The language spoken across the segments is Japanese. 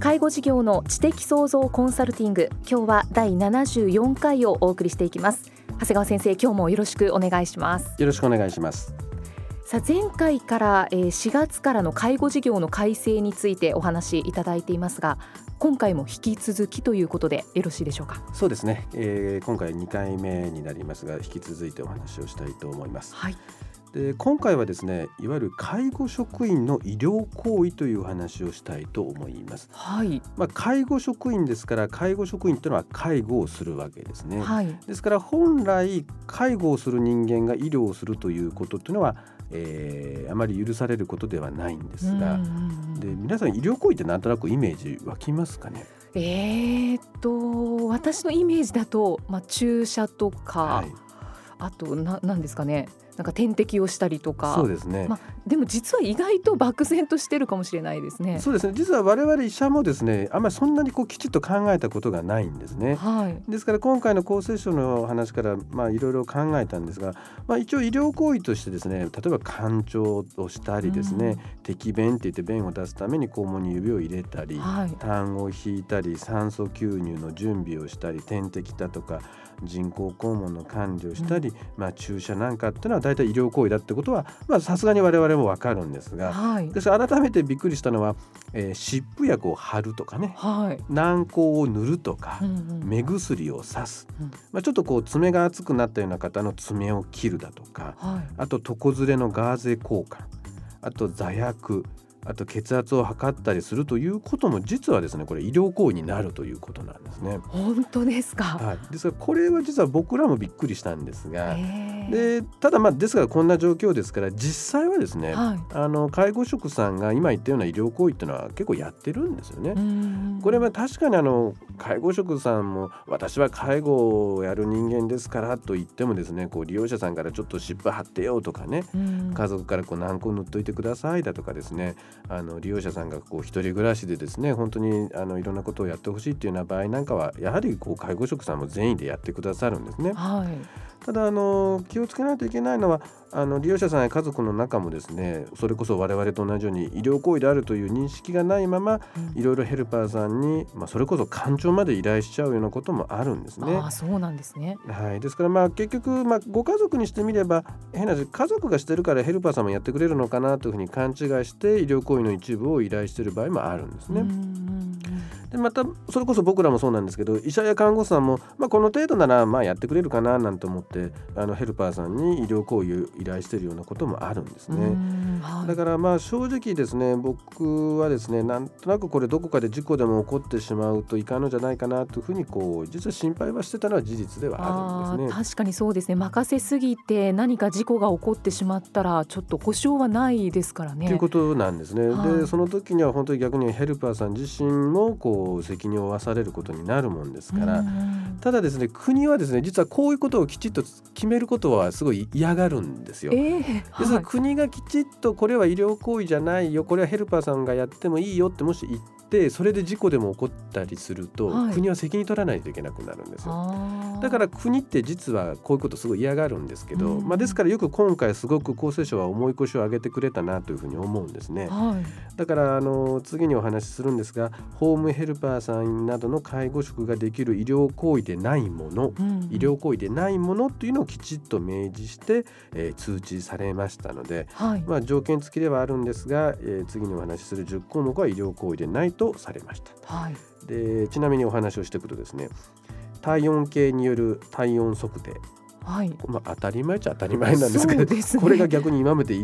介護事業の知的創造コンサルティング今日は第74回をお送りしていきます。長谷川先生今日もよろしくお願いします。よろしくお願いします。さあ前回から4月からの介護事業の改正についてお話しいただいていますが今回も引き続きということでよろしいでしょうか？そうですね、えー、今回2回目になりますが引き続いてお話をしたいと思います、はいで今回はですねいわゆる介護職員の医療行為という話をしたいと思います。はい。まあ介護職員ですから介護職員というのは介護をするわけですね。はい。ですから本来介護をする人間が医療をするということというのは、えー、あまり許されることではないんですが、で皆さん医療行為ってなんとなくイメージ湧きますかね？えー、っと私のイメージだとまあ注射とか、はい、あとななんですかね。なんか点滴をしたりとか。そうですね、まあ、でも実は意外と漠然としてるかもしれないですね。そうですね。実は我々医者もですねあんまりそんなにこうきちっと考えたことがないんですね、はい、ですから今回の厚生省の話からまあいろいろ考えたんですが、まあ、一応医療行為としてですね例えば肝腸をしたりですね、うん、滴便って言って便を出すために肛門に指を入れたり、はい、痰を引いたり酸素吸入の準備をしたり点滴だとか人工肛門の管理をしたり、うん、まあ、注射なんかっていうのは大体医療行為だってことはさすがに我々も分かるんですが、はい、です改めてびっくりしたのは、えー、湿布薬を貼るとかね、はい、軟膏を塗るとか、うんうん、目薬をさす、うん、まあ、ちょっとこう爪が厚くなったような方の爪を切るだとか、はい、あと床ずれのガーゼ交換あと座薬あと血圧を測ったりするということも実はですねこれ医療行為になるということなんですね。本当ですか。はい。ですからこれは実は僕らもびっくりしたんですが、でただまあですからこんな状況ですから実際はですね、はい、あの介護職さんが今言ったような医療行為っていうのは結構やってるんですよね。これは確かにあの介護職さんも私は介護をやる人間ですからと言ってもですねこう利用者さんからちょっと湿布貼ってよとかね、家族からこう軟膏塗っといてくださいだとかですねあの利用者さんがこう一人暮らしでですね本当にあのいろんなことをやってほしいっていうような場合なんかはやはりこう介護職さんも善意でやってくださるんですね。はいただあの気をつけないといけないのはあの利用者さんや家族の中もですねそれこそ我々と同じように医療行為であるという認識がないまま、いろいろヘルパーさんに、まあ、それこそ感情まで依頼しちゃうようなこともあるんですね。あそうなんですね、はい、ですからまあ結局、まあ、ご家族にしてみれば変な家族がしてるからヘルパーさんもやってくれるのかなというふうに勘違いして医療行為の一部を依頼している場合もあるんですね。でまたそれこそ僕らもそうなんですけど医者や看護師さんも、まあ、この程度ならまあやってくれるかななんて思ってあのヘルパーさんに医療行為を依頼しているようなこともあるんですね、はい、だからまあ正直ですね僕はですねなんとなくこれどこかで事故でも起こってしまうといかんのじゃないかなというふうにこう実は心配はしてたのは事実ではあるんですね。確かにそうですね。任せすぎて何か事故が起こってしまったらちょっと保証はないですからね。ということなんですね、はい、でその時には本当に逆にヘルパーさん自身もこう責任を負わされることになるもんですから、ただですね国はですね実はこういうことをきちっと決めることはすごい嫌がるんですよ。えー、ですから国がきちっとこれは医療行為じゃないよこれはヘルパーさんがやってもいいよってもし言ってそれで事故でも起こったりすると、はい、国は責任取らないといけなくなるんですよ。だから国って実はこういうことすごい嫌がるんですけど、まあ、ですからよく今回すごく厚生省は重い腰を上げてくれたなというふうに思うんですね。はい、だからあの次にお話しするんですがホームヘルパーさんなどの介護職ができる医療行為でないもの、うん、医療行為でないものというのをきちっと明示して、えー、通知されましたので、はい、まあ、条件付きではあるんですが、えー、次にお話しする10項目は医療行為でないとされました。はい。でちなみにお話をしていくとですね体温計による体温測定。はい、まあ、当たり前っちゃ当たり前なんですけど、ね、これが逆に今まで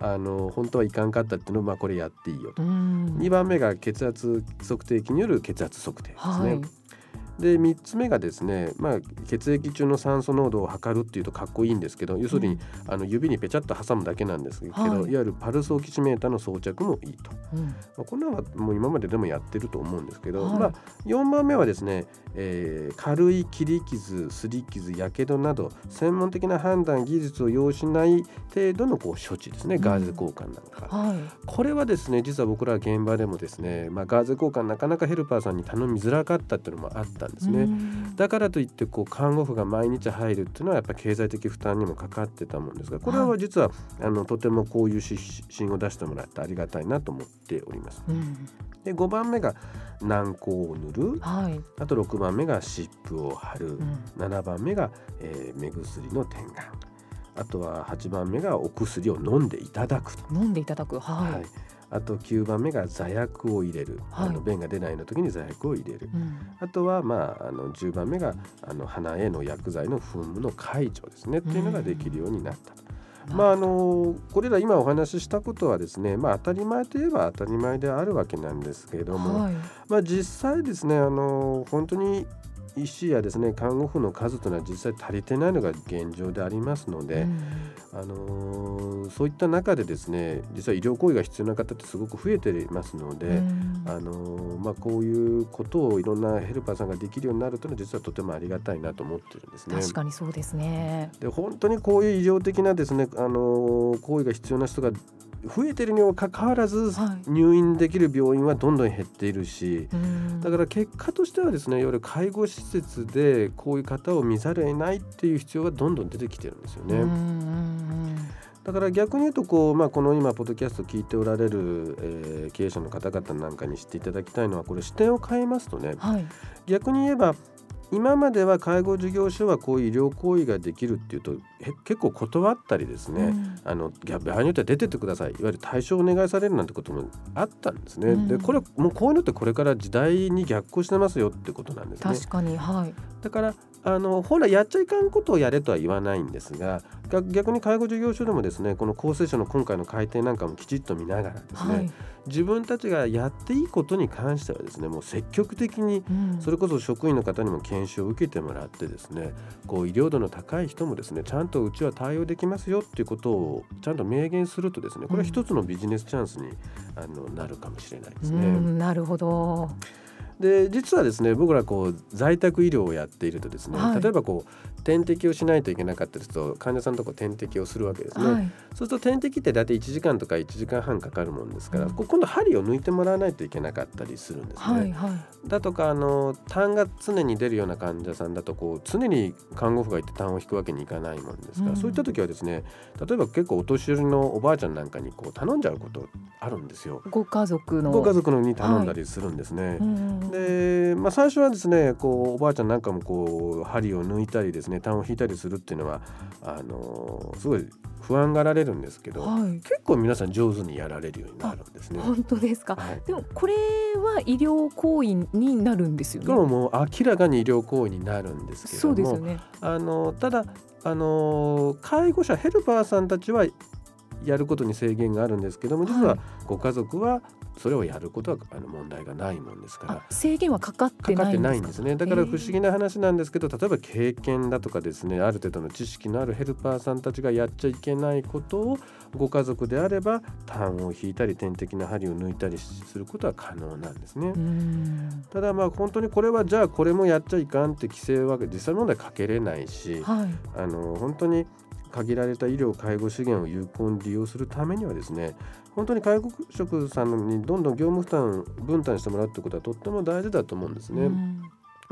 あの本当はいかんかったっていうのを、まあ、これやっていいよと。2番目が血圧測定器による血圧測定ですね。はいで3つ目がですね、まあ、血液中の酸素濃度を測るっていうとかっこいいんですけど要するに、あの指にぺちゃっと挟むだけなんですけど、はい、いわゆるパルスオキシメーターの装着もいいと、うん、まあ、こんなのはもう今まででもやってると思うんですけど、はい、まあ、4番目はですね、えー、軽い切り傷すり傷やけどなど専門的な判断技術を要しない程度のこう処置ですねガーゼ交換なんか、うんはい、これはですね実は僕ら現場でもですね、まあ、ガーゼ交換なかなかヘルパーさんに頼みづらかったっていうのもあったんですね。だからといってこう看護婦が毎日入るっていうのはやっぱり経済的負担にもかかってたもんですがこれは実は、あのとてもこういう指針を出してもらってありがたいなと思っております。うん、で5番目が軟膏を塗る、はい、あと6番目が湿布を貼る、うん、7番目が、えー、目薬の点眼。あとは8番目がお薬を飲んでいただくと。飲んでいただく、はい、はいあと9番目が座薬を入れる、はい、あの便が出ないの時に座薬を入れる、うん、あとは、まあ、あの10番目があの鼻への薬剤の噴霧の解除ですね。っていうのができるようになった。うん、まああのこれら今お話ししたことはですね、まあ、当たり前といえば当たり前であるわけなんですけれども、はい、まあ、実際ですねあの本当に医師やですね看護婦の数というのは実際足りてないのが現状でありますので、うん、あのー、そういった中でですね実は医療行為が必要な方ってすごく増えていますので、うん、あのー、まあ、こういうことをいろんなヘルパーさんができるようになるというのは実はとてもありがたいなと思ってるんですね。確かにそうですね。で本当にこういう医療的なですね、あのー、行為が必要な人が増えてるにもかかわらず、入院できる病院はどんどん減っているし、だから結果としてはですねいわゆる介護施設でこういう方を見ざるを得ないっていう必要がどんどん出てきてるんですよね。だから逆に言うとこう、まあ、この今ポッドキャスト聞いておられる、えー、経営者の方々なんかに知っていただきたいのはこれ視点を変えますとね、はい、逆に言えば今までは介護事業所はこういう医療行為ができるっていうと結構断ったりですね、うん、あの場合によっては出てってくださいいわゆる対象をお願いされるなんてこともあったんですね。うん、でこれもうこういうのってこれから時代に逆行してますよってことなんですね。確かにはいだからあの本来やっちゃいかんことをやれとは言わないんですが逆に介護事業所でもですねこの厚生省の今回の改定なんかもきちっと見ながらですね、はい、自分たちがやっていいことに関してはですねもう積極的にそれこそ職員の方にも研修を受けてもらってですねこう医療度の高い人もですねちゃんとうちは対応できますよっていうことをちゃんと明言するとですねこれは一つのビジネスチャンスにあのなるかもしれないですね。なるほどで実はですね僕らこう在宅医療をやっているとですね、はい、例えばこう点滴をしないといけなかったりすると患者さんのとこ点滴をするわけですね、はい、そうすると点滴って大体1時間とか1時間半かかるもんですから、うん、今度針を抜いてもらわないといけなかったりするんですね。はいはい、だとかあの痰が常に出るような患者さんだとこう常に看護婦がいて痰を引くわけにいかないもんですから、うん、そういった時はですね例えば結構お年寄りのおばあちゃんなんかにこう頼んじゃうことあるんですよ。ご家族のご家族のに頼んだりするんですね。はいうんで、まあ、最初はですねこうおばあちゃんなんかもこう針を抜いたりですね痰を引いたりするっていうのはあのすごい不安がられるんですけど、はい、結構皆さん上手にやられるようになるんですね。本当ですか、はい、でもこれは医療行為になるんですよね？もう明らかに医療行為になるんですけどもそうですよね。あのただあの介護者ヘルパーさんたちはやることに制限があるんですけども実はご家族はそれをやることはあの問題がないもんですから。制限はかかってないんですね。だから不思議な話なんですけど例えば経験だとかですねある程度の知識のあるヘルパーさんたちがやっちゃいけないことをご家族であれば痰を引いたり点滴の針を抜いたりすることは可能なんですね。ただまあ本当にこれはじゃあこれもやっちゃいかんって規制は実際問題かけれないし、はい、あの本当に限られた医療介護資源を有効に利用するためにはですね本当に介護職さんにどんどん業務負担分担してもらうってことはとっても大事だと思うんですね。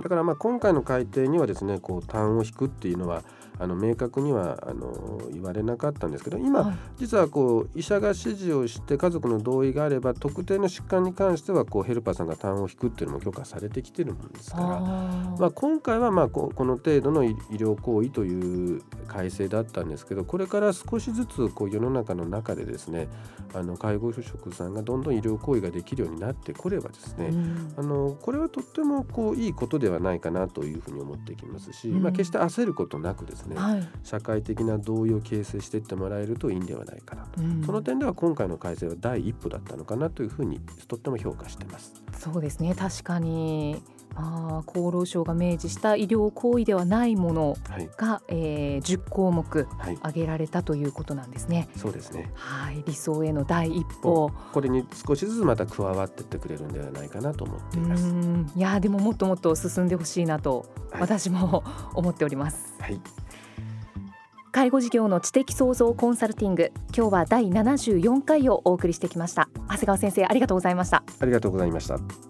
だからまあ今回の改定にはですねこう痰を引くっていうのはあの明確にはあの言われなかったんですけど今、はい、実はこう医者が指示をして家族の同意があれば特定の疾患に関してはこうヘルパーさんが痰を引くっていうのも許可されてきてるもんですからまあ、今回はまあここの程度の医療行為という改正だったんですけどこれから少しずつこう世の中の中でですねあの介護職さんがどんどん医療行為ができるようになってこればですね、うん、あのこれはとってもこういいことではないかなというふうに思ってきますし、うん、まあ、決して焦ることなくですね、はい、社会的な同意を形成していってもらえるといいんではないかなと、うん、その点では今回の改正は第一歩だったのかなというふうにとっても評価してます。そうですね。確かにあ厚労省が明示した医療行為ではないものが、はい、えー、10項目挙げられたということなんですね。はい、そうですね。はい。理想への第一歩。これに少しずつまた加わっていってくれるんではないかなと思っています。いやでももっともっと進んでほしいなと、私も思っております。はい。介護事業の知的創造コンサルティング今日は第74回をお送りしてきました。長谷川先生ありがとうございました。ありがとうございました